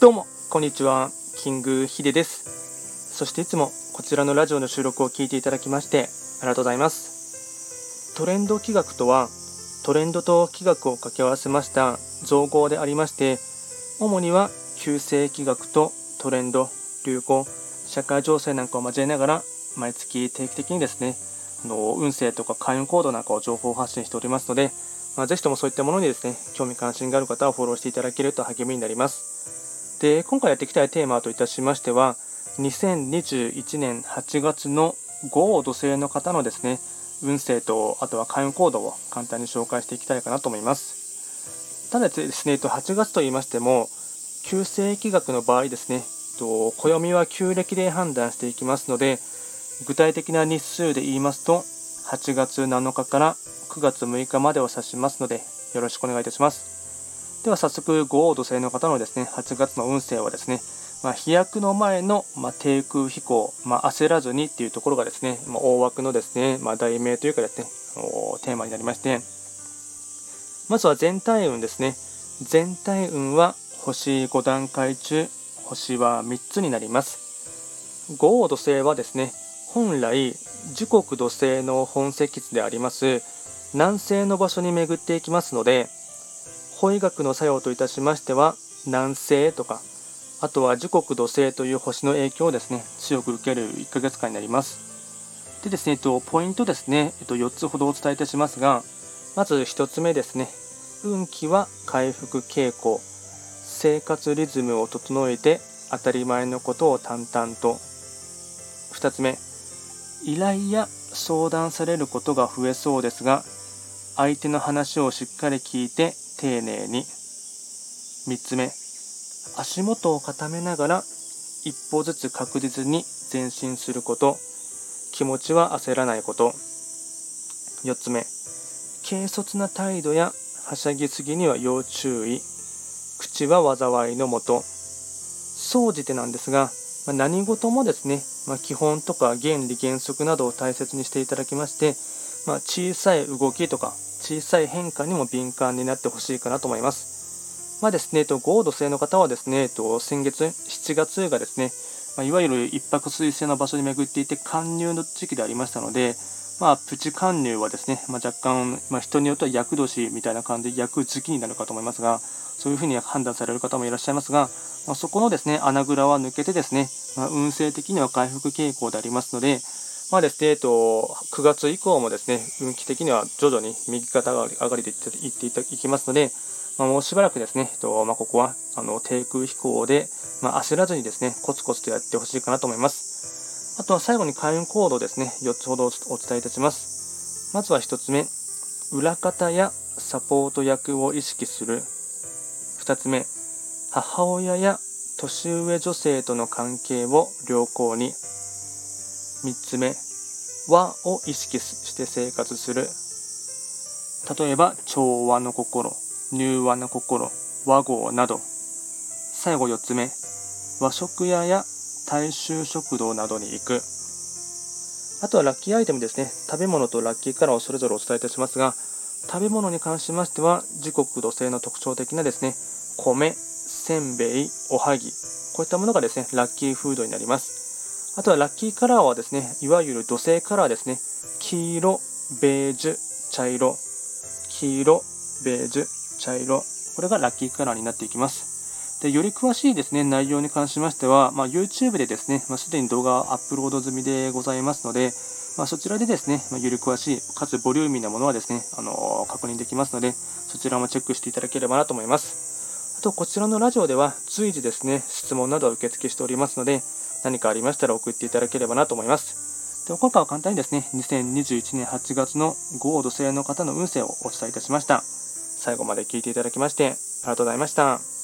どうも、こんにちは。キングヒデです。そしていつもこちらのラジオの収録を聞いていただきましてありがとうございます。トレンド企画とは、トレンドと企画を掛け合わせました造語でありまして、主には旧世企画とトレンド、流行、社会情勢なんかを交えながら、毎月定期的にですね、あの運勢とか開運行動なんかを情報発信しておりますので、まあ、ぜひともそういったものにですね、興味関心がある方はフォローしていただけると励みになります。で、今回やっていきたいテーマといたしましては、2021年8月の豪土星の方のですね、運勢と、あとは開運行動を簡単に紹介していきたいかなと思います。ただですね、8月と言いましても、旧世紀学の場合ですね、暦は旧暦で判断していきますので、具体的な日数で言いますと、8月7日から9月6日までを指しますので、よろしくお願いいたします。では早速、豪土星の方のですね、8月の運勢はですね、まあ、飛躍の前の、まあ、低空飛行、まあ、焦らずにっていうところがですね、まあ、大枠のですね、まあ、題名というかですね、テーマになりまして、まずは全体運ですね。全体運は星5段階中、星は3つになります。豪土星はですね、本来、時刻土星の本石地であります、南西の場所に巡っていきますので、法医学の作用といたしましては、南西とか、あとは時刻土星という星の影響をですね、強く受ける1ヶ月間になります。でですね、えっと、ポイントですね、えっと、4つほどお伝えいたしますが、まず1つ目ですね、運気は回復傾向、生活リズムを整えて当たり前のことを淡々と。2つ目、依頼や相談されることが増えそうですが、相手の話をしっかり聞いて丁寧に。3つ目、足元を固めながら一歩ずつ確実に前進すること。気持ちは焦らないこと。4つ目、軽率な態度やはしゃぎすぎには要注意。口は災いのもと。総じてなんですが、まあ、何事もですね、まあ、基本とか原理原則などを大切にしていただきまして、まあ、小さい動きとか小さい変化にも敏感になってほしいかなと思います。まあですね、と豪土星の方はですね、と先月7月がですね、まあ、いわゆる一泊水星の場所に巡っていて貫入の時期でありましたので、まあ、プチ貫入はですね、まあ、若干、まあ、人によっては厄年みたいな感じで厄月になるかと思いますが、そういうふうに判断される方もいらっしゃいますが、ま、そこのですね穴蔵は抜けてですね、ま、運勢的には回復傾向でありますので、まあですねえっと、9月以降もですね運気的には徐々に右肩上がりでいっていきますので、まあ、もうしばらくですね、えっとまあ、ここはあの低空飛行で、まあ、焦らずにですねコツコツとやってほしいかなと思います。あとは最後に開運行動ですね、4つほどお伝えいたします。まずは1つ目、裏方やサポート役を意識する。2つ目、母親や年上女性との関係を良好に。3つ目、和を意識して生活する。例えば、調和の心、柔和な心、和合など。最後4つ目、和食屋や大衆食堂などに行く。あとはラッキーアイテムですね。食べ物とラッキーカラーをそれぞれお伝えいたしますが、食べ物に関しましては、時刻土星の特徴的なですね、米、せんべい、おはぎ、こういったものがですね、ラッキーフードになります。あとはラッキーカラーはですね、いわゆる土星カラーですね。黄色、ベージュ、茶色、黄色、ベージュ、茶色、これがラッキーカラーになっていきます。でより詳しいですね内容に関しましては、まあ、YouTube でですね、まあ、すでに動画アップロード済みでございますので、まあ、そちらでですね、まあ、より詳しい、かつボリューミーなものはですね、あのー、確認できますので、そちらもチェックしていただければなと思います。あと、こちらのラジオでは随時ですね、質問などを受付しておりますので、何かありましたら送っていただければなと思います。で今回は簡単にですね、2021年8月の豪土星の方の運勢をお伝えいたしました。最後まで聞いていただきまして、ありがとうございました。